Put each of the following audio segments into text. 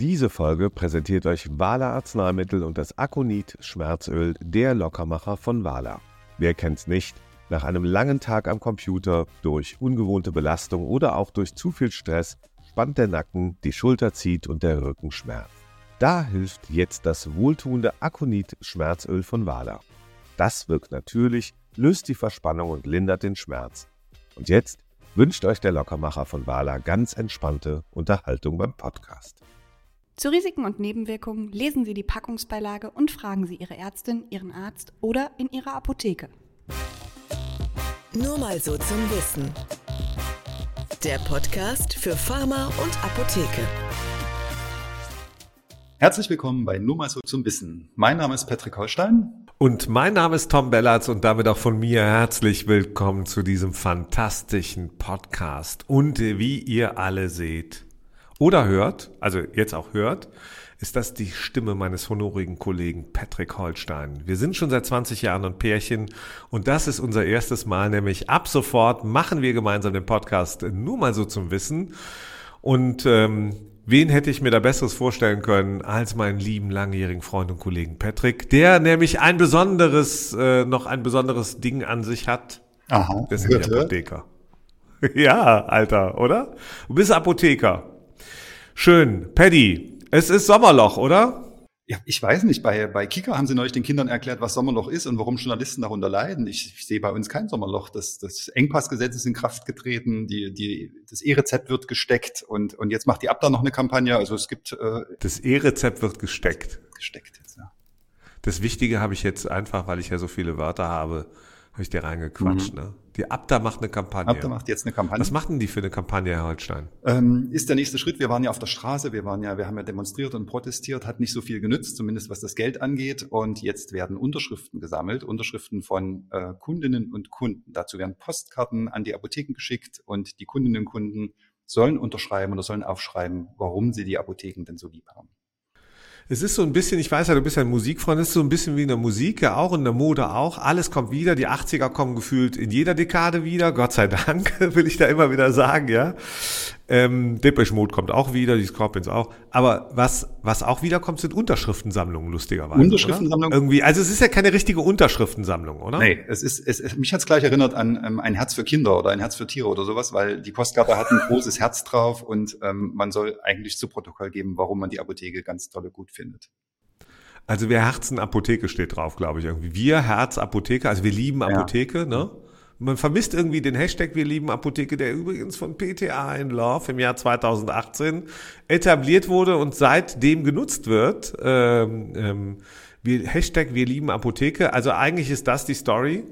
Diese Folge präsentiert euch Wala Arzneimittel und das Akonit Schmerzöl, der Lockermacher von Wala. Wer kennt's nicht? Nach einem langen Tag am Computer, durch ungewohnte Belastung oder auch durch zu viel Stress spannt der Nacken, die Schulter zieht und der Rücken schmerzt. Da hilft jetzt das wohltuende Akonit Schmerzöl von Wala. Das wirkt natürlich, löst die Verspannung und lindert den Schmerz. Und jetzt wünscht euch der Lockermacher von Wala ganz entspannte Unterhaltung beim Podcast. Zu Risiken und Nebenwirkungen lesen Sie die Packungsbeilage und fragen Sie Ihre Ärztin, Ihren Arzt oder in Ihrer Apotheke. Nur mal so zum Wissen. Der Podcast für Pharma und Apotheke. Herzlich willkommen bei Nur mal so zum Wissen. Mein Name ist Patrick Holstein. Und mein Name ist Tom Bellatz und damit auch von mir herzlich willkommen zu diesem fantastischen Podcast. Und wie ihr alle seht, oder hört, also jetzt auch hört, ist das die Stimme meines honorigen Kollegen Patrick Holstein. Wir sind schon seit 20 Jahren ein Pärchen und das ist unser erstes Mal, nämlich ab sofort machen wir gemeinsam den Podcast nur mal so zum Wissen. Und ähm, wen hätte ich mir da Besseres vorstellen können als meinen lieben langjährigen Freund und Kollegen Patrick, der nämlich ein besonderes, äh, noch ein besonderes Ding an sich hat. Aha. Das ist Apotheker. Ja, Alter, oder? Du bist Apotheker. Schön. Paddy, es ist Sommerloch, oder? Ja, ich weiß nicht, bei, bei Kika haben sie neulich den Kindern erklärt, was Sommerloch ist und warum Journalisten darunter leiden. Ich, ich sehe bei uns kein Sommerloch. Das, das Engpassgesetz ist in Kraft getreten, die, die, das E-Rezept wird gesteckt und, und jetzt macht die Abda noch eine Kampagne. Also es gibt... Äh, das E-Rezept wird gesteckt. Gesteckt jetzt, ja. Das Wichtige habe ich jetzt einfach, weil ich ja so viele Wörter habe, habe ich dir reingequatscht. Mhm. Ne? Die Abda macht eine Kampagne. Abda macht jetzt eine Kampagne. Was machen die für eine Kampagne, Herr Holstein? Ähm, ist der nächste Schritt. Wir waren ja auf der Straße, wir waren ja, wir haben ja demonstriert und protestiert, hat nicht so viel genützt, zumindest was das Geld angeht. Und jetzt werden Unterschriften gesammelt, Unterschriften von äh, Kundinnen und Kunden. Dazu werden Postkarten an die Apotheken geschickt und die Kundinnen und Kunden sollen unterschreiben oder sollen aufschreiben, warum sie die Apotheken denn so lieb haben. Es ist so ein bisschen, ich weiß ja, du bist ja ein Musikfreund, es ist so ein bisschen wie in der Musik, ja auch, in der Mode auch. Alles kommt wieder, die 80er kommen gefühlt in jeder Dekade wieder, Gott sei Dank, will ich da immer wieder sagen, ja. Ähm, Depeche Mode kommt auch wieder, die Scorpions auch. Aber was, was auch wiederkommt, sind Unterschriftensammlungen, lustigerweise. Unterschriftensammlungen? Irgendwie, also es ist ja keine richtige Unterschriftensammlung, oder? Nee, es ist, es, es mich hat's gleich erinnert an ähm, ein Herz für Kinder oder ein Herz für Tiere oder sowas, weil die Postkarte hat ein großes Herz drauf und ähm, man soll eigentlich zu Protokoll geben, warum man die Apotheke ganz tolle gut findet. Also wir Herzen Apotheke steht drauf, glaube ich irgendwie. Wir Herz Apotheke, also wir lieben Apotheke, ja. ne? Man vermisst irgendwie den Hashtag Wir lieben Apotheke, der übrigens von PTA in Love im Jahr 2018 etabliert wurde und seitdem genutzt wird. Ähm, ähm, wir, Hashtag Wir lieben Apotheke. Also eigentlich ist das die Story.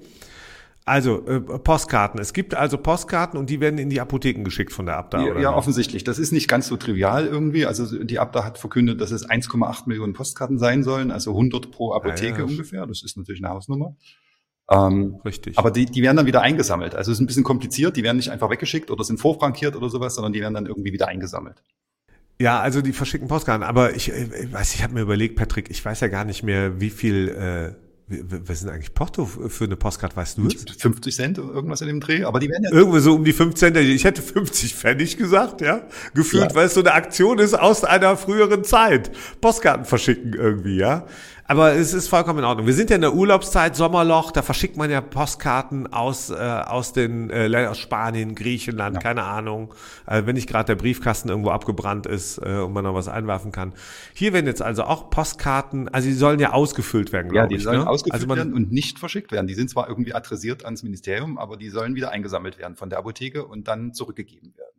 Also äh, Postkarten. Es gibt also Postkarten und die werden in die Apotheken geschickt von der Abda. Ja, oder ja offensichtlich. Das ist nicht ganz so trivial irgendwie. Also die Abda hat verkündet, dass es 1,8 Millionen Postkarten sein sollen, also 100 pro Apotheke ja, ja. ungefähr. Das ist natürlich eine Hausnummer. Ähm, Richtig. Aber die, die werden dann wieder eingesammelt. Also es ist ein bisschen kompliziert. Die werden nicht einfach weggeschickt oder sind vorfrankiert oder sowas, sondern die werden dann irgendwie wieder eingesammelt. Ja, also die verschicken Postkarten. Aber ich, ich weiß, ich habe mir überlegt, Patrick, ich weiß ja gar nicht mehr, wie viel äh, was sind eigentlich Porto für eine Postkarte, weißt du es? 50 Cent, irgendwas in dem Dreh, aber die werden ja... Irgendwie so um die 5 Cent, ich hätte 50 Pfennig gesagt, ja, gefühlt, ja. weil es so eine Aktion ist aus einer früheren Zeit. Postkarten verschicken irgendwie, ja. Aber es ist vollkommen in Ordnung. Wir sind ja in der Urlaubszeit, Sommerloch, da verschickt man ja Postkarten aus, äh, aus den äh, aus Spanien, Griechenland, ja. keine Ahnung. Äh, wenn nicht gerade der Briefkasten irgendwo abgebrannt ist äh, und man noch was einwerfen kann. Hier werden jetzt also auch Postkarten, also die sollen ja ausgefüllt werden, glaube ich. Ja, die sollen ne? ausgefüllt also man, werden und nicht verschickt werden. Die sind zwar irgendwie adressiert ans Ministerium, aber die sollen wieder eingesammelt werden von der Apotheke und dann zurückgegeben werden.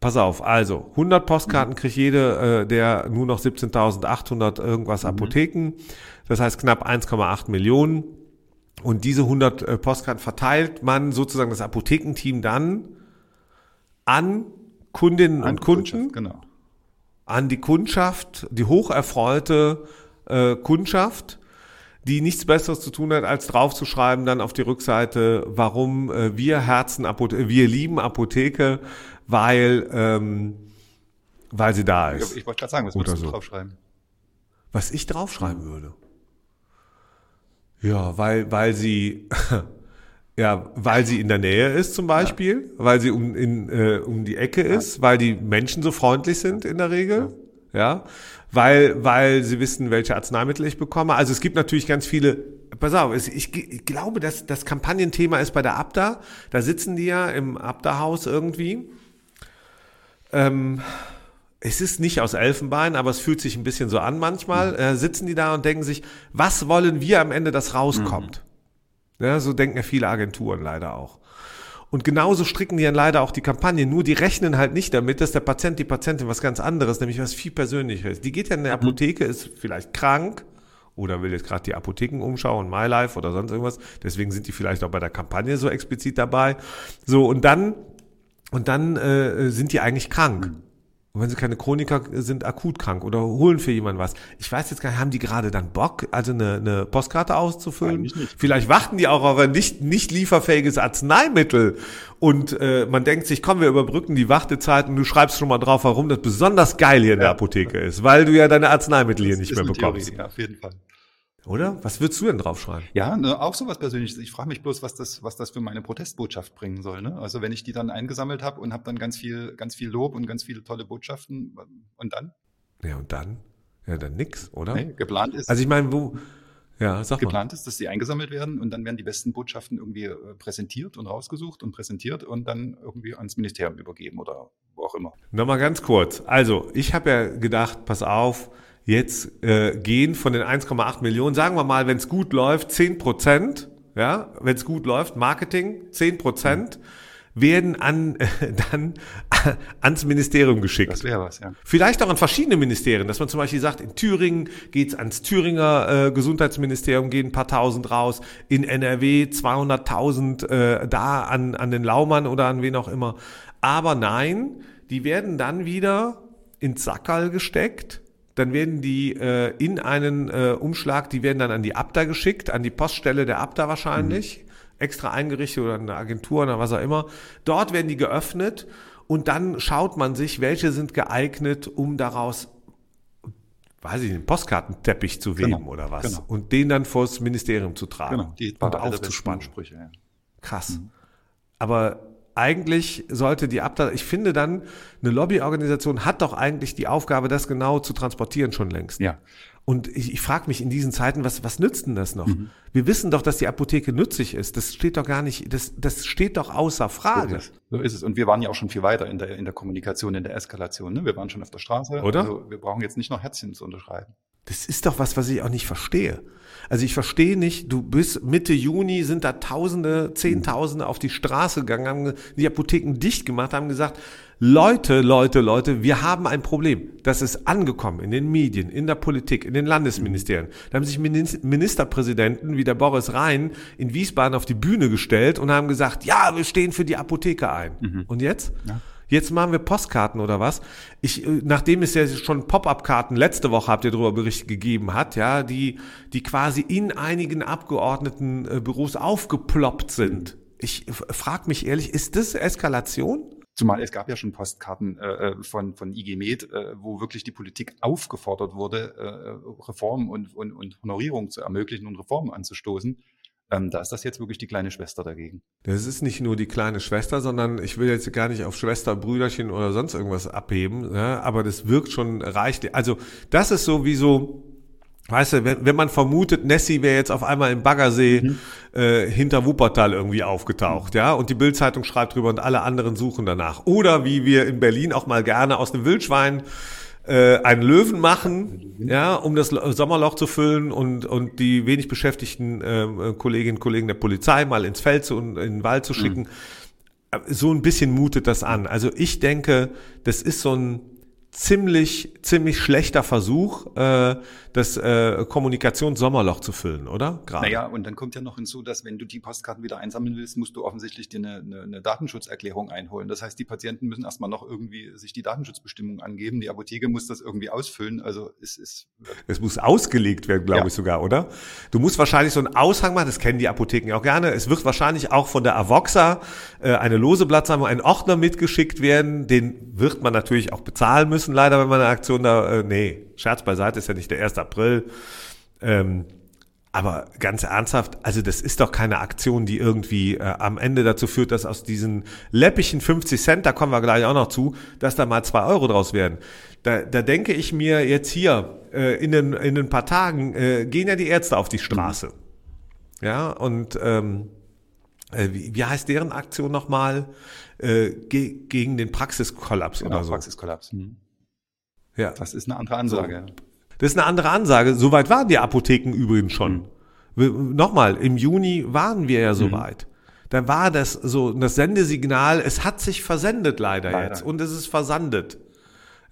Pass auf, also 100 Postkarten kriegt jede äh, der nur noch 17.800 irgendwas mhm. Apotheken. Das heißt knapp 1,8 Millionen. Und diese 100 äh, Postkarten verteilt man sozusagen das Apothekenteam dann an Kundinnen an und Kunden, genau. an die Kundschaft, die hocherfreute äh, Kundschaft, die nichts Besseres zu tun hat, als draufzuschreiben dann auf die Rückseite, warum äh, wir Herzen, Apothe wir lieben Apotheke, weil, ähm, weil sie da ist. Ich, ich wollte gerade sagen, was würdest du so. draufschreiben? Was ich draufschreiben würde? Ja, weil, weil sie, ja, weil sie in der Nähe ist zum Beispiel, ja. weil sie um, in, äh, um die Ecke ist, ja. weil die Menschen so freundlich sind in der Regel. ja, weil, weil sie wissen, welche Arzneimittel ich bekomme. Also es gibt natürlich ganz viele, pass auf, ich, ich glaube, dass das Kampagnenthema ist bei der Abda, da sitzen die ja im Abda-Haus irgendwie. Ähm, es ist nicht aus Elfenbein, aber es fühlt sich ein bisschen so an manchmal, äh, sitzen die da und denken sich, was wollen wir am Ende, das rauskommt? Mhm. Ja, so denken ja viele Agenturen leider auch. Und genauso stricken die dann leider auch die Kampagne. Nur die rechnen halt nicht damit, dass der Patient, die Patientin was ganz anderes, nämlich was viel persönlicheres. Die geht ja in der mhm. Apotheke, ist vielleicht krank oder will jetzt gerade die Apotheken umschauen, MyLife oder sonst irgendwas. Deswegen sind die vielleicht auch bei der Kampagne so explizit dabei. So, und dann, und dann äh, sind die eigentlich krank. Und wenn sie keine Chroniker sind, akut krank oder holen für jemanden was. Ich weiß jetzt gar nicht, haben die gerade dann Bock, also eine, eine Postkarte auszufüllen? Vielleicht warten die auch auf ein nicht, nicht lieferfähiges Arzneimittel. Und äh, man denkt sich, komm, wir überbrücken die Wartezeit und du schreibst schon mal drauf, warum das besonders geil hier in der Apotheke ist, weil du ja deine Arzneimittel hier nicht mehr bekommst. Theorie, ja, auf jeden Fall. Oder? Was würdest du denn draufschreiben? Ja, ne, auch sowas Persönliches. Ich frage mich bloß, was das, was das für meine Protestbotschaft bringen soll. Ne? Also wenn ich die dann eingesammelt habe und habe dann ganz viel, ganz viel Lob und ganz viele tolle Botschaften und dann? Ja, und dann? Ja, dann nix, oder? Nee, geplant ist. Also ich meine, wo, ja, sag Geplant mal. ist, dass sie eingesammelt werden und dann werden die besten Botschaften irgendwie äh, präsentiert und rausgesucht und präsentiert und dann irgendwie ans Ministerium übergeben oder wo auch immer. Nochmal ganz kurz. Also, ich habe ja gedacht, pass auf, jetzt äh, gehen von den 1,8 Millionen, sagen wir mal, wenn es gut läuft, 10 Prozent, ja, wenn es gut läuft, Marketing, 10 Prozent. werden an äh, dann ans Ministerium geschickt. Das wäre was, ja. Vielleicht auch an verschiedene Ministerien, dass man zum Beispiel sagt, in Thüringen geht's ans Thüringer äh, Gesundheitsministerium, gehen ein paar tausend raus, in NRW 200.000 äh, da an, an den Laumann oder an wen auch immer. Aber nein, die werden dann wieder ins Sackerl gesteckt dann werden die äh, in einen äh, Umschlag, die werden dann an die Abda geschickt, an die Poststelle der Abda wahrscheinlich, mhm. extra eingerichtet oder eine Agentur oder was auch immer. Dort werden die geöffnet und dann schaut man sich, welche sind geeignet, um daraus weiß ich, einen Postkartenteppich zu weben genau, oder was. Genau. Und den dann vors Ministerium zu tragen genau, die und aufzuspannen. Sprüche, ja. Krass. Mhm. Aber eigentlich sollte die Abteilung, ich finde dann, eine Lobbyorganisation hat doch eigentlich die Aufgabe, das genau zu transportieren schon längst. Ja. Und ich, ich frage mich in diesen Zeiten, was, was nützt denn das noch? Mhm. Wir wissen doch, dass die Apotheke nützlich ist. Das steht doch gar nicht, das, das steht doch außer Frage. So ist, es. so ist es. Und wir waren ja auch schon viel weiter in der, in der Kommunikation, in der Eskalation. Ne? Wir waren schon auf der Straße. Oder? Also wir brauchen jetzt nicht noch Herzchen zu unterschreiben. Das ist doch was, was ich auch nicht verstehe. Also ich verstehe nicht, du bist Mitte Juni sind da Tausende, Zehntausende auf die Straße gegangen, haben die Apotheken dicht gemacht, haben gesagt, Leute, Leute, Leute, wir haben ein Problem. Das ist angekommen in den Medien, in der Politik, in den Landesministerien. Da haben sich Ministerpräsidenten wie der Boris Rhein in Wiesbaden auf die Bühne gestellt und haben gesagt, ja, wir stehen für die Apotheke ein. Mhm. Und jetzt? Ja. Jetzt machen wir Postkarten oder was? Ich, äh, nachdem es ja schon Pop-up-Karten letzte Woche habt ihr darüber Bericht gegeben hat, ja, die, die quasi in einigen Abgeordnetenbüros aufgeploppt sind. Ich frage mich ehrlich, ist das Eskalation? Zumal es gab ja schon Postkarten äh, äh von, von IG Med, äh, wo wirklich die Politik aufgefordert wurde, äh, Reformen und, und, und Honorierung zu ermöglichen und Reformen anzustoßen. Ähm, da ist das jetzt wirklich die kleine Schwester dagegen. Das ist nicht nur die kleine Schwester, sondern ich will jetzt gar nicht auf Schwester, Brüderchen oder sonst irgendwas abheben, ja, aber das wirkt schon reicht. Also das ist so wie so, weißt du, wenn, wenn man vermutet, Nessie wäre jetzt auf einmal im Baggersee mhm. äh, hinter Wuppertal irgendwie aufgetaucht, ja, und die Bildzeitung schreibt drüber und alle anderen suchen danach. Oder wie wir in Berlin auch mal gerne aus dem Wildschwein äh, einen Löwen machen, ja, um das Sommerloch zu füllen und, und die wenig beschäftigten äh, Kolleginnen und Kollegen der Polizei mal ins Feld zu, und in den Wald zu schicken. Mhm. So ein bisschen mutet das an. Also ich denke, das ist so ein, ziemlich, ziemlich schlechter Versuch, äh, das äh, Kommunikationssommerloch zu füllen, oder? Gerade. Naja, und dann kommt ja noch hinzu, dass wenn du die Postkarten wieder einsammeln willst, musst du offensichtlich dir eine, eine, eine Datenschutzerklärung einholen. Das heißt, die Patienten müssen erstmal noch irgendwie sich die Datenschutzbestimmungen angeben. Die Apotheke muss das irgendwie ausfüllen. Also es ist. Es muss ausgelegt werden, glaube ja. ich sogar, oder? Du musst wahrscheinlich so einen Aushang machen, das kennen die Apotheken auch gerne. Es wird wahrscheinlich auch von der Avoxa äh, eine lose Blattsammlung, ein Ordner mitgeschickt werden. Den wird man natürlich auch bezahlen müssen, leider, wenn man eine Aktion da, äh, nee, Scherz beiseite, ist ja nicht der 1. April. Ähm, Aber ganz ernsthaft, also das ist doch keine Aktion, die irgendwie äh, am Ende dazu führt, dass aus diesen läppigen 50 Cent, da kommen wir gleich auch noch zu, dass da mal zwei Euro draus werden. Da, da denke ich mir jetzt hier, äh, in, den, in ein paar Tagen äh, gehen ja die Ärzte auf die Straße. Ja, und ähm, äh, wie, wie heißt deren Aktion nochmal? Äh, ge gegen den Praxiskollaps Genau, oder so. Praxiskollaps. Mhm. Ja. Das ist eine andere Ansage. Das ist eine andere Ansage. Soweit waren die Apotheken übrigens schon. Wir- Nochmal, im Juni waren wir ja soweit. Da war das so, das Sendesignal, es hat sich versendet leider, Leider. jetzt und es ist versandet.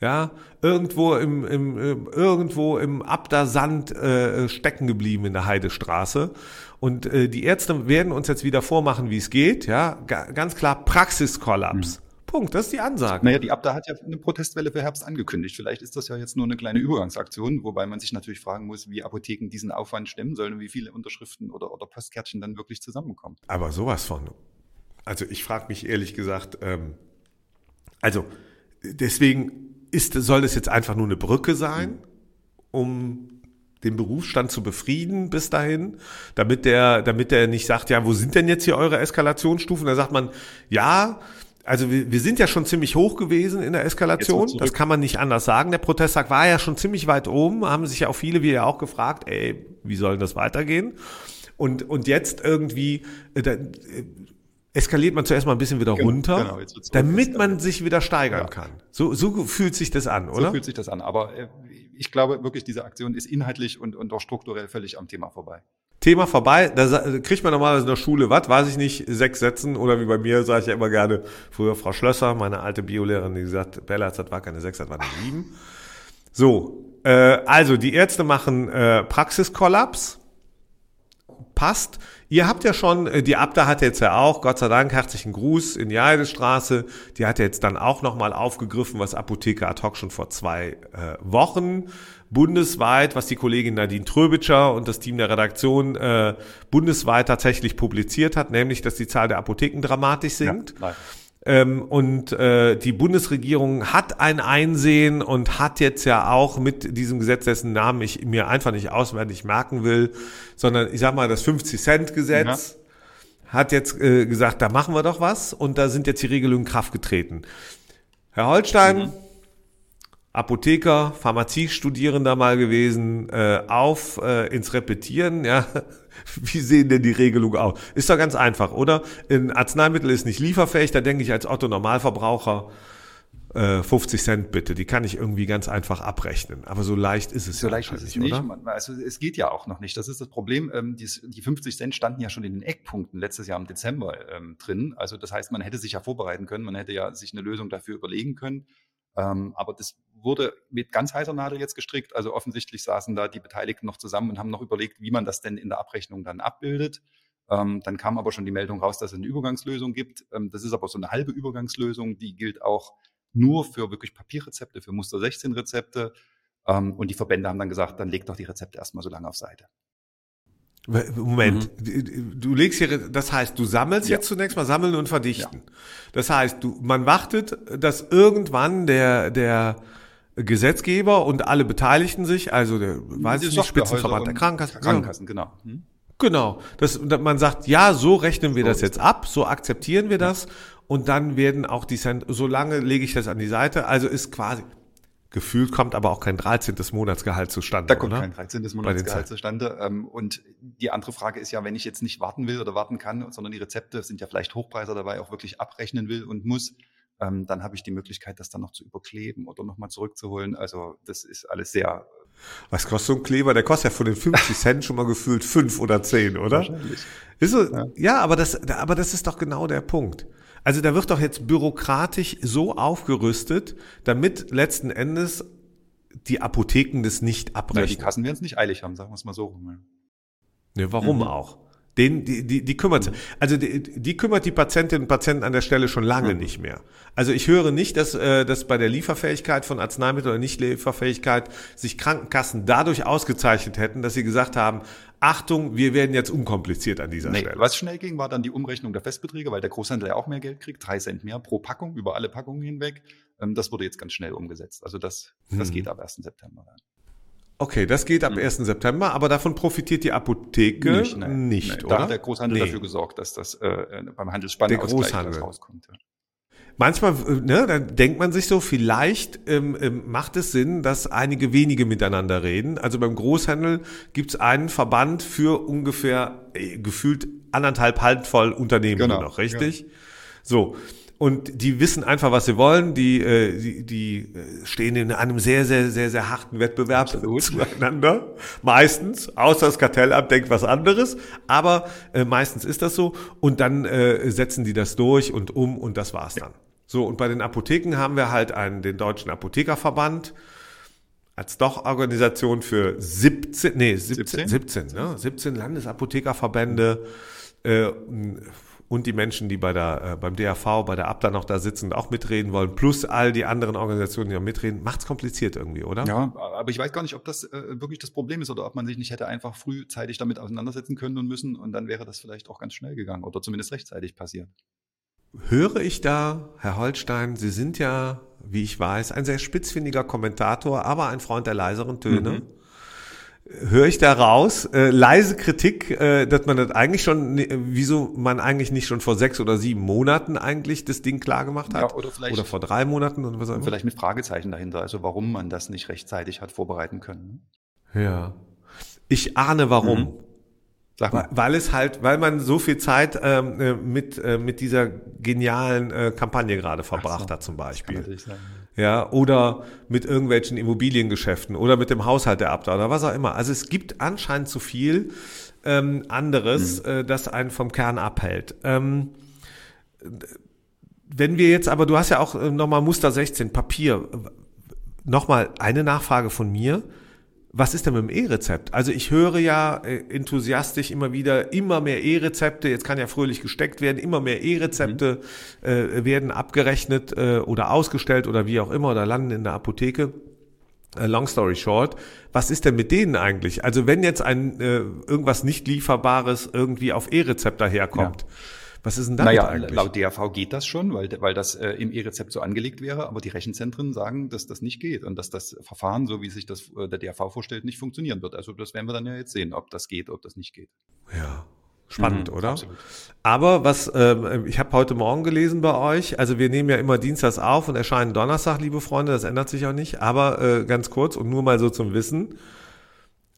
Ja, irgendwo im, im, im irgendwo im Abda-Sand äh, stecken geblieben in der Heidestraße. Und äh, die Ärzte werden uns jetzt wieder vormachen, wie es geht. Ja, Ga ganz klar Praxiskollaps. Punkt. Das ist die Ansage. Naja, die Abda hat ja eine Protestwelle für Herbst angekündigt. Vielleicht ist das ja jetzt nur eine kleine Übergangsaktion, wobei man sich natürlich fragen muss, wie Apotheken diesen Aufwand stemmen sollen und wie viele Unterschriften oder, oder Postkärtchen dann wirklich zusammenkommen. Aber sowas von. Also ich frage mich ehrlich gesagt, ähm, also deswegen ist, soll das jetzt einfach nur eine Brücke sein, um den Berufsstand zu befrieden bis dahin, damit der, damit der nicht sagt, ja, wo sind denn jetzt hier eure Eskalationsstufen? Da sagt man, ja, also wir, wir sind ja schon ziemlich hoch gewesen in der Eskalation. Das kann man nicht anders sagen. Der Protesttag war ja schon ziemlich weit oben, haben sich ja auch viele, wie ja auch gefragt, ey, wie soll denn das weitergehen? Und, und jetzt irgendwie, äh, da, äh, eskaliert man zuerst mal ein bisschen wieder Genau, runter, genau, damit man sich wieder steigern Ja. kann. So, so fühlt sich das an, So oder? fühlt sich das an. Aber äh, ich glaube wirklich, diese Aktion ist inhaltlich und, und auch strukturell völlig am Thema vorbei. Thema vorbei, da kriegt man normalerweise in der Schule, was, weiß ich nicht, sechs Sätzen oder wie bei mir sage ich ja immer gerne, früher Frau Schlösser, meine alte Biolehrerin, die gesagt, Bella, das war keine sechs, das war eine sieben. So, äh, also die Ärzte machen äh, Praxiskollaps, passt. Ihr habt ja schon, äh, die Abda hat jetzt ja auch, Gott sei Dank, herzlichen Gruß in die Heidestraße. Die hat ja jetzt dann auch nochmal aufgegriffen, was Apotheker ad hoc schon vor zwei äh, Wochen bundesweit, was die Kollegin Nadine Tröbitscher und das Team der Redaktion äh, bundesweit tatsächlich publiziert hat, nämlich, dass die Zahl der Apotheken dramatisch sinkt. Ja. Ähm, und äh, die Bundesregierung hat ein Einsehen und hat jetzt ja auch mit diesem Gesetz, dessen Namen ich mir einfach nicht auswendig merken will, sondern ich sag mal das 50-Cent-Gesetz, hat jetzt äh, gesagt, da machen wir doch was und da sind jetzt die Regelungen in Kraft getreten. Herr Holstein, Apotheker, Pharmaziestudierender mal gewesen, äh, auf äh, ins Repetieren, ja. Wie sehen denn die Regelungen aus? Ist doch ganz einfach, oder? Ein Arzneimittel ist nicht lieferfähig, da denke ich als Otto Normalverbraucher, äh, 50 Cent bitte, die kann ich irgendwie ganz einfach abrechnen. Aber so leicht ist es So ja leicht ist es nicht. oder? Also es geht ja auch noch nicht. Das ist das Problem. Ähm, die 50 Cent standen ja schon in den Eckpunkten letztes Jahr im Dezember ähm, drin. Also das heißt, man hätte sich ja vorbereiten können. Man hätte ja sich eine Lösung dafür überlegen können. Ähm, aber das wurde mit ganz heißer Nadel jetzt gestrickt. Also offensichtlich saßen da die Beteiligten noch zusammen und haben noch überlegt, wie man das denn in der Abrechnung dann abbildet. Ähm, dann kam aber schon die Meldung raus, dass es eine Übergangslösung gibt. Ähm, das ist aber so eine halbe Übergangslösung. Die gilt auch nur für wirklich Papierrezepte, für Muster 16 Rezepte. Ähm, und die Verbände haben dann gesagt, dann legt doch die Rezepte erstmal so lange auf Seite. Moment, du legst hier, das heißt, du sammelst Mhm. Ja. jetzt zunächst mal sammeln und verdichten. Das heißt, du, man wartet, dass irgendwann der, der Gesetzgeber und alle Beteiligten sich, also der, weiß ich nicht, Spitzenverband der Krankenkassen, Krankenkassen, genau. Hm? Genau. Das, man sagt, ja, so rechnen wir So das jetzt ab, so akzeptieren wir das und dann werden auch die Cent, so lange lege ich das an die Seite, also ist quasi, gefühlt kommt aber auch kein 13. Monatsgehalt zustande, Da kommt oder? kein 13. Bei den Monatsgehalt zustande. Ähm, Und die andere Frage ist ja, wenn ich jetzt nicht warten will oder warten kann, sondern die Rezepte sind ja vielleicht Hochpreiser dabei, auch wirklich abrechnen will und muss, ähm, dann habe ich die Möglichkeit, das dann noch zu überkleben oder nochmal zurückzuholen. Also das ist alles sehr Was kostet so ein Kleber? Der kostet ja von den 50 Cent schon mal gefühlt fünf oder zehn, oder? wahrscheinlich. Ist so, ja. aber das, aber das ist doch genau der Punkt. Also da wird doch jetzt bürokratisch so aufgerüstet, damit letzten Endes die Apotheken das nicht Ja, die. Kassen werden es nicht eilig haben, sagen wir es mal so rum. Ne, warum Mhm. auch? Den, die, die, die kümmert, also die, die kümmert die Patientinnen und Patienten an der Stelle schon lange Mhm. nicht mehr. Also ich höre nicht, dass, äh, dass bei der Lieferfähigkeit von Arzneimitteln oder Nicht-Lieferfähigkeit sich Krankenkassen dadurch ausgezeichnet hätten, dass sie gesagt haben, Achtung, wir werden jetzt unkompliziert an dieser Nee, Stelle. was schnell ging, war dann die Umrechnung der Festbeträge, weil der Großhändler ja auch mehr Geld kriegt, drei Cent mehr pro Packung über alle Packungen hinweg. Ähm, Das wurde jetzt ganz schnell umgesetzt. Also das, das Mhm. geht ab 1. September. Dann. Okay, das geht ab 1. September, aber davon profitiert die Apotheke nicht, nein, nicht nein. oder? Da hat der Großhandel Nee. dafür gesorgt, dass das äh, beim das rauskommt. Ja. Manchmal, äh, ne, dann denkt man sich so, vielleicht ähm, ähm, macht es Sinn, dass einige wenige miteinander reden. Also beim Großhandel gibt es einen Verband für ungefähr äh, gefühlt anderthalb halbvoll Unternehmen Genau, noch, richtig? So. Und die wissen einfach, was sie wollen. Die, äh, die, die äh, stehen in einem sehr, sehr, sehr, sehr harten Wettbewerb Absolut. zueinander. Meistens, außer das Kartellamt denkt was anderes. Aber äh, meistens ist das so. Und dann äh, setzen die das durch und um und das war's dann. So, und bei den Apotheken haben wir halt einen, den Deutschen Apothekerverband als doch Organisation für 17, nee, 17, 17, 17? ne? 17 Landesapothekerverbände äh, und die Menschen, die bei der, äh, beim DAV, bei der ABDA noch da sitzen und auch mitreden wollen, plus all die anderen Organisationen, die auch mitreden, macht's kompliziert irgendwie, oder? Ja, aber ich weiß gar nicht, ob das äh, wirklich das Problem ist oder ob man sich nicht hätte einfach frühzeitig damit auseinandersetzen können und müssen und dann wäre das vielleicht auch ganz schnell gegangen oder zumindest rechtzeitig passiert. Höre ich da, Herr Holstein, Sie sind ja, wie ich weiß, ein sehr spitzfindiger Kommentator, aber ein Freund der leiseren Töne. Höre ich da raus, äh, leise Kritik, äh, dass man das eigentlich schon, wieso man eigentlich nicht schon vor sechs oder sieben Monaten eigentlich das Ding klar gemacht hat? Ja, oder vielleicht- oder vor drei Monaten oder was auch Und immer. vielleicht mit Fragezeichen dahinter, also warum man das nicht rechtzeitig hat vorbereiten können. Ja. Ich ahne warum. Mhm. Sag Weil, mal. weil es halt, weil man so viel Zeit ähm, äh, mit, äh, mit dieser genialen äh, Kampagne gerade verbracht so. hat zum Beispiel. Ja, oder mit irgendwelchen Immobiliengeschäften oder mit dem Haushalt der Abda oder was auch immer. Also es gibt anscheinend zu viel ähm, anderes, äh, das einen vom Kern abhält. Ähm, wenn wir jetzt aber, du hast ja auch äh, nochmal Muster 16, Papier. Nochmal eine Nachfrage von mir. Was ist denn mit dem E-Rezept? Also ich höre ja äh, enthusiastisch immer wieder, immer mehr E-Rezepte, jetzt kann ja fröhlich gesteckt werden, immer mehr E-Rezepte äh, werden abgerechnet äh, oder ausgestellt oder wie auch immer oder landen in der Apotheke. Äh, Long story short, was ist denn mit denen eigentlich? Also wenn jetzt ein äh, irgendwas nicht lieferbares irgendwie auf E-Rezept daherkommt, was ist denn damit Naja, eigentlich? laut DRV geht das schon, weil, weil das äh, im E-Rezept so angelegt wäre, aber die Rechenzentren sagen, dass das nicht geht und dass das Verfahren, so wie sich das äh, der DRV vorstellt, nicht funktionieren wird. Also das werden wir dann ja jetzt sehen, ob das geht, ob das nicht geht. ja, spannend, Mhm, oder? absolut. Aber was, ähm, ich habe heute Morgen gelesen bei euch, also wir nehmen ja immer Dienstags auf und erscheinen Donnerstag, liebe Freunde, das ändert sich auch nicht, aber äh, ganz kurz und nur mal so zum Wissen,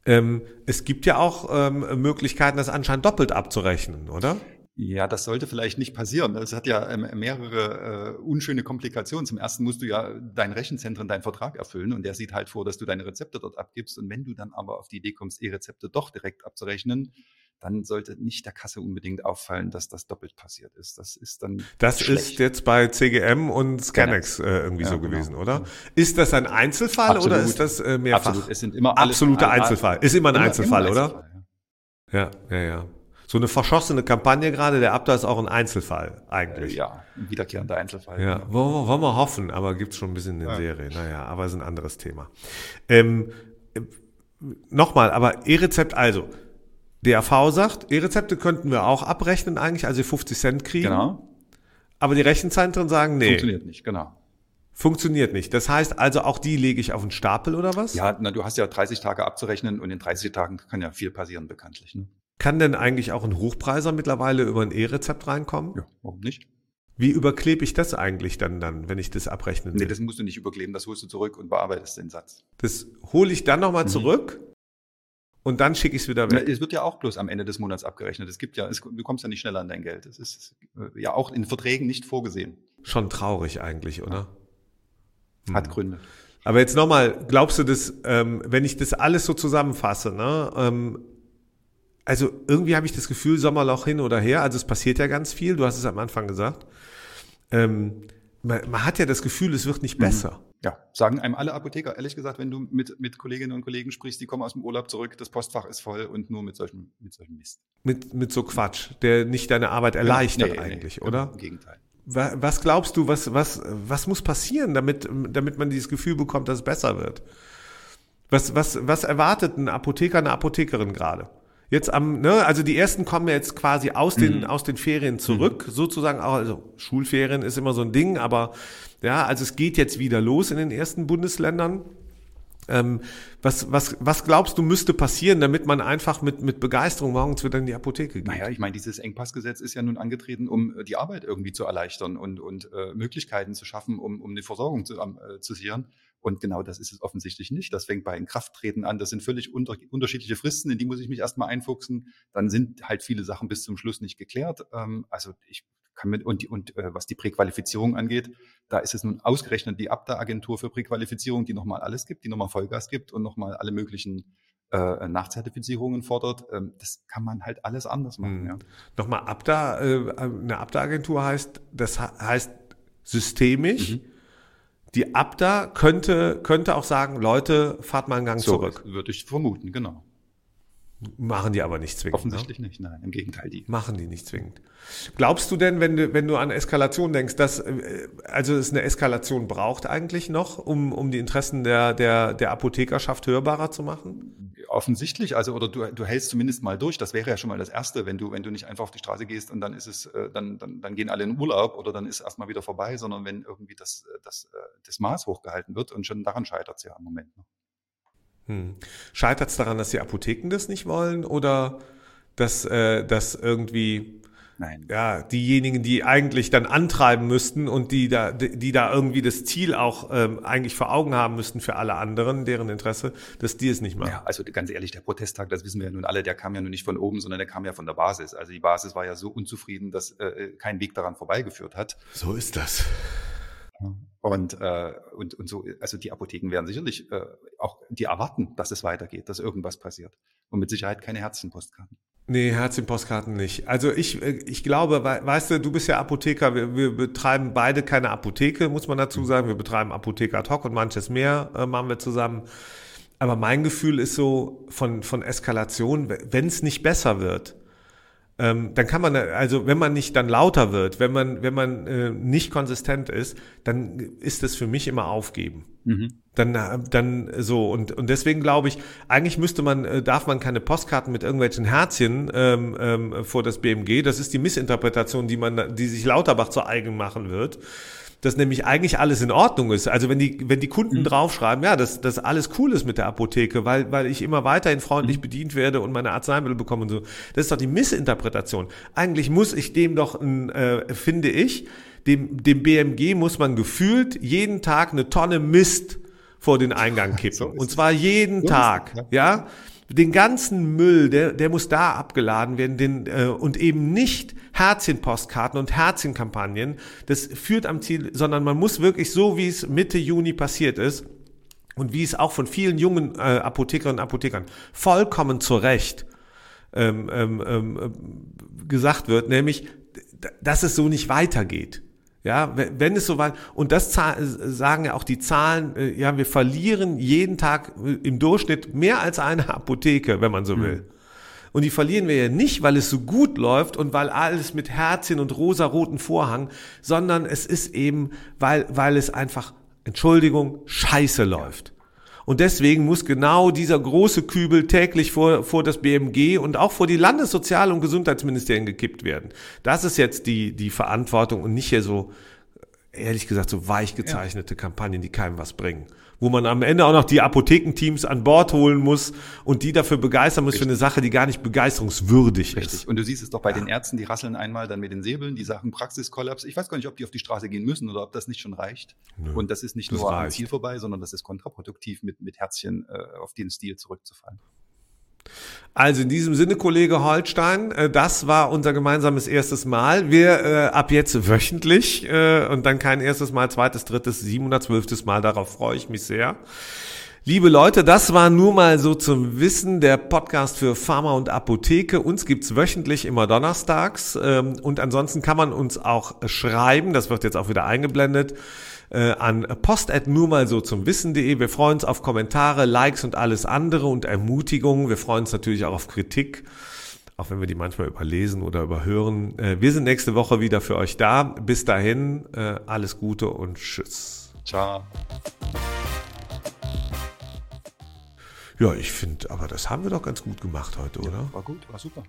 ähm, es gibt ja auch ähm, Möglichkeiten, das anscheinend doppelt abzurechnen, oder? Ja, das sollte vielleicht nicht passieren. Es hat ja ähm, mehrere äh, unschöne Komplikationen. Zum ersten musst du ja dein Rechenzentren deinen Vertrag erfüllen und der sieht halt vor, dass du deine Rezepte dort abgibst. Und wenn du dann aber auf die Idee kommst, E-Rezepte doch direkt abzurechnen, dann sollte nicht der Kasse unbedingt auffallen, dass das doppelt passiert ist. Das ist dann Das schlecht. ist jetzt bei CGM und Scanex äh, irgendwie Ja, so genau. gewesen, oder? Ist das ein Einzelfall Absolut. oder ist das äh, mehrfach? Absolut. Es sind immer all- Einzelfall. Ist immer ein Einzelfall, oder? Einzelfall, ja. Ja, ja, ja. So eine verschossene Kampagne gerade, der Abda ist auch ein Einzelfall Äh, eigentlich. Ja, ein wiederkehrender Einzelfall. Ja, wollen wir, wollen wir hoffen, aber gibt's schon ein bisschen in der Serie. Naja, aber ist ein anderes Thema. Ähm, äh, Nochmal, aber E-Rezept also. DRV sagt, E-Rezepte könnten wir auch abrechnen eigentlich, also 50 Cent kriegen. Genau. Aber die Rechenzentren sagen, nee, funktioniert. Funktioniert nicht, genau. nicht. Das heißt also, auch die lege ich auf den Stapel oder was? Ja, na, du hast ja 30 Tage abzurechnen und in 30 Tagen kann ja viel passieren, bekanntlich. Ne? Kann denn eigentlich auch ein Hochpreiser mittlerweile über ein E-Rezept reinkommen? Ja, warum nicht? Wie überklebe ich das eigentlich dann, dann, wenn ich das abrechnen will? Nee, das musst du nicht überkleben, das holst du zurück und bearbeitest den Satz. Das hole ich dann nochmal Mhm. zurück und dann schicke ich es wieder weg. Es wird ja auch bloß am Ende des Monats abgerechnet. Es gibt ja, es, du kommst ja nicht schneller an dein Geld. Es ist äh, ja auch in Verträgen nicht vorgesehen. Schon traurig eigentlich, oder? Hat Mhm. Gründe. Aber jetzt nochmal, glaubst du das, ähm, wenn ich das alles so zusammenfasse, ne? Ähm, also irgendwie habe ich das Gefühl, Sommerloch hin oder her, also es passiert ja ganz viel, du hast es am Anfang gesagt. Ähm, man, man hat ja das Gefühl, es wird nicht Mhm. besser. Ja, sagen einem alle Apotheker, ehrlich gesagt, wenn du mit, mit Kolleginnen und Kollegen sprichst, die kommen aus dem Urlaub zurück, das Postfach ist voll und nur mit solchen, mit solchen Mist. Mit, mit so Quatsch, der nicht deine Arbeit erleichtert Nee, nee, eigentlich, genau, oder? Im Gegenteil. Wa- Was glaubst du, was, was, was muss passieren, damit, damit man dieses Gefühl bekommt, dass es besser wird? Was, was, was erwartet ein Apotheker, eine Apothekerin gerade? Jetzt am, ne, also die ersten kommen jetzt quasi aus den, aus den Ferien zurück, sozusagen auch, also Schulferien ist immer so ein Ding, aber ja, also es geht jetzt wieder los in den ersten Bundesländern. Ähm, was, was, was glaubst du müsste passieren, damit man einfach mit, mit Begeisterung morgens wieder in die Apotheke geht? Naja, ich meine, dieses Engpassgesetz ist ja nun angetreten, um äh, die Arbeit irgendwie zu erleichtern und, und äh, Möglichkeiten zu schaffen, um, um die Versorgung zu, äh, zu sichern. Und genau das ist es offensichtlich nicht. Das fängt bei Inkrafttreten an. Das sind völlig unter, unterschiedliche Fristen, in die muss ich mich erstmal einfuchsen. Dann sind halt viele Sachen bis zum Schluss nicht geklärt. Ähm, also ich kann mit, und, und äh, was die Präqualifizierung angeht, da ist es nun ausgerechnet die Abda-Agentur für Präqualifizierung, die nochmal alles gibt, die nochmal Vollgas gibt und nochmal alle möglichen äh, Nachzertifizierungen fordert. Ähm, das kann man halt alles anders machen. Hm. Ja. Nochmal Abda, äh, eine Abda-Agentur heißt, das heißt systemisch. Mhm die Abda könnte, könnte auch sagen, Leute, fahrt mal einen Gang so, zurück. Würde ich vermuten, genau. Machen die aber nicht zwingend. Offensichtlich ne? nicht, nein, im Gegenteil, die. Machen die nicht zwingend. Glaubst du denn, wenn du, wenn du an Eskalation denkst, dass äh, also es eine Eskalation braucht eigentlich noch, um, um die Interessen der, der, der Apothekerschaft hörbarer zu machen? Offensichtlich, also oder du, du hältst zumindest mal durch. Das wäre ja schon mal das Erste, wenn du, wenn du nicht einfach auf die Straße gehst und dann ist es, äh, dann, dann, dann gehen alle in Urlaub oder dann ist erstmal wieder vorbei, sondern wenn irgendwie das, das, das Maß hochgehalten wird und schon daran scheitert es ja im Moment. Hm. Scheitert es daran, dass die Apotheken das nicht wollen oder dass, äh, dass irgendwie Nein. ja diejenigen, die eigentlich dann antreiben müssten und die da, die da irgendwie das Ziel auch ähm, eigentlich vor Augen haben müssten für alle anderen, deren Interesse, dass die es nicht machen. Ja, also ganz ehrlich, der Protesttag, das wissen wir ja nun alle, der kam ja nun nicht von oben, sondern der kam ja von der Basis. Also die Basis war ja so unzufrieden, dass äh, kein Weg daran vorbeigeführt hat. So ist das. Und, äh, und, und so, also die Apotheken werden sicherlich äh, auch, die erwarten, dass es weitergeht, dass irgendwas passiert. Und mit Sicherheit keine Herzchenpostkarten. Nee, Herzchenpostkarten nicht. Also ich, äh, ich glaube, weißt du, du bist ja Apotheker, wir, wir betreiben beide keine Apotheke, muss man dazu sagen. Wir betreiben Apotheke ad hoc und manches mehr äh, machen wir zusammen. Aber mein Gefühl ist so von, von Eskalation, wenn es nicht besser wird, ähm, dann kann man, also wenn man nicht dann lauter wird, wenn man, wenn man äh, nicht konsistent ist, dann ist es für mich immer aufgeben. Mhm. Dann, äh, dann so und und deswegen glaube ich, eigentlich müsste man, äh, darf man keine Postkarten mit irgendwelchen Herzchen ähm, ähm, vor das BMG. Das ist die Missinterpretation, die man, die sich Lauterbach zu eigen machen wird dass nämlich eigentlich alles in Ordnung ist. Also wenn die, wenn die Kunden mhm. draufschreiben, ja, dass, dass alles cool ist mit der Apotheke, weil, weil ich immer weiterhin freundlich mhm. bedient werde und meine Arzneimittel bekomme und so. Das ist doch die Missinterpretation. Eigentlich muss ich dem doch, äh, finde ich, dem, dem BMG muss man gefühlt jeden Tag eine Tonne Mist vor den Eingang kippen. so und zwar jeden so Tag, es, ja. ja den ganzen Müll, der, der muss da abgeladen werden den, äh, und eben nicht Herzchenpostkarten und Herzchenkampagnen. Das führt am Ziel, sondern man muss wirklich so, wie es Mitte Juni passiert ist und wie es auch von vielen jungen äh, Apothekerinnen und Apothekern vollkommen zu Recht ähm, ähm, ähm, gesagt wird, nämlich, dass es so nicht weitergeht. Ja, wenn es so weit, und das sagen ja auch die Zahlen, äh, ja, wir verlieren jeden Tag äh, im Durchschnitt mehr als eine Apotheke, wenn man so will. Mhm. Und die verlieren wir ja nicht, weil es so gut läuft und weil alles mit Herzchen und rosaroten Vorhang, sondern es ist eben, weil, weil es einfach, Entschuldigung, scheiße läuft. Und deswegen muss genau dieser große Kübel täglich vor, vor das BMG und auch vor die Landessozial- und Gesundheitsministerien gekippt werden. Das ist jetzt die, die Verantwortung und nicht hier so, ehrlich gesagt, so weich gezeichnete ja. Kampagnen, die keinem was bringen wo man am Ende auch noch die Apothekenteams an Bord holen muss und die dafür begeistern muss Richtig. für eine Sache, die gar nicht begeisterungswürdig Richtig. ist. Und du siehst es doch bei ja. den Ärzten, die rasseln einmal dann mit den Säbeln, die Sachen Praxiskollaps. Ich weiß gar nicht, ob die auf die Straße gehen müssen oder ob das nicht schon reicht. Nö, und das ist nicht das nur reicht. am Ziel vorbei, sondern das ist kontraproduktiv, mit, mit Herzchen äh, auf den Stil zurückzufallen. Also in diesem Sinne, Kollege Holstein, äh, das war unser gemeinsames erstes Mal. Wir äh, ab jetzt wöchentlich äh, und dann kein erstes Mal, zweites, drittes, 712. Mal. Darauf freue ich mich sehr. Liebe Leute, das war nur mal so zum Wissen der Podcast für Pharma und Apotheke. Uns gibt's wöchentlich immer donnerstags ähm, und ansonsten kann man uns auch schreiben. Das wird jetzt auch wieder eingeblendet äh, an post nur mal so zum Wissen.de. Wir freuen uns auf Kommentare, Likes und alles andere und Ermutigungen. Wir freuen uns natürlich auch auf Kritik, auch wenn wir die manchmal überlesen oder überhören. Äh, wir sind nächste Woche wieder für euch da. Bis dahin, äh, alles Gute und tschüss. Ciao. Ja, ich finde, aber das haben wir doch ganz gut gemacht heute, oder? Ja, war gut, war super.